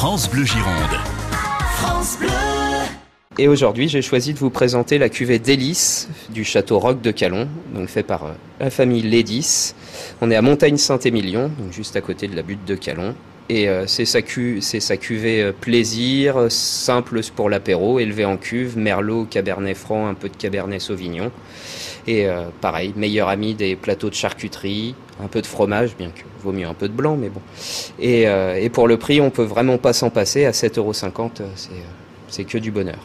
France Bleu Gironde. France Bleu. Et aujourd'hui, j'ai choisi de vous présenter la cuvée Délice du château Roc de Calon, donc fait par euh, la famille Lédis. On est à Montagne-Saint-Émilion, donc juste à côté de la butte de Calon. Et euh, c'est sa, cu- sa cuvée euh, plaisir, simple pour l'apéro, élevée en cuve, merlot, cabernet franc, un peu de cabernet sauvignon. Et euh, pareil, meilleur ami des plateaux de charcuterie, un peu de fromage, bien que vaut mieux un peu de blanc, mais bon. Et, euh, et pour le prix, on peut vraiment pas s'en passer. À 7,50€, c'est, euh, c'est que du bonheur.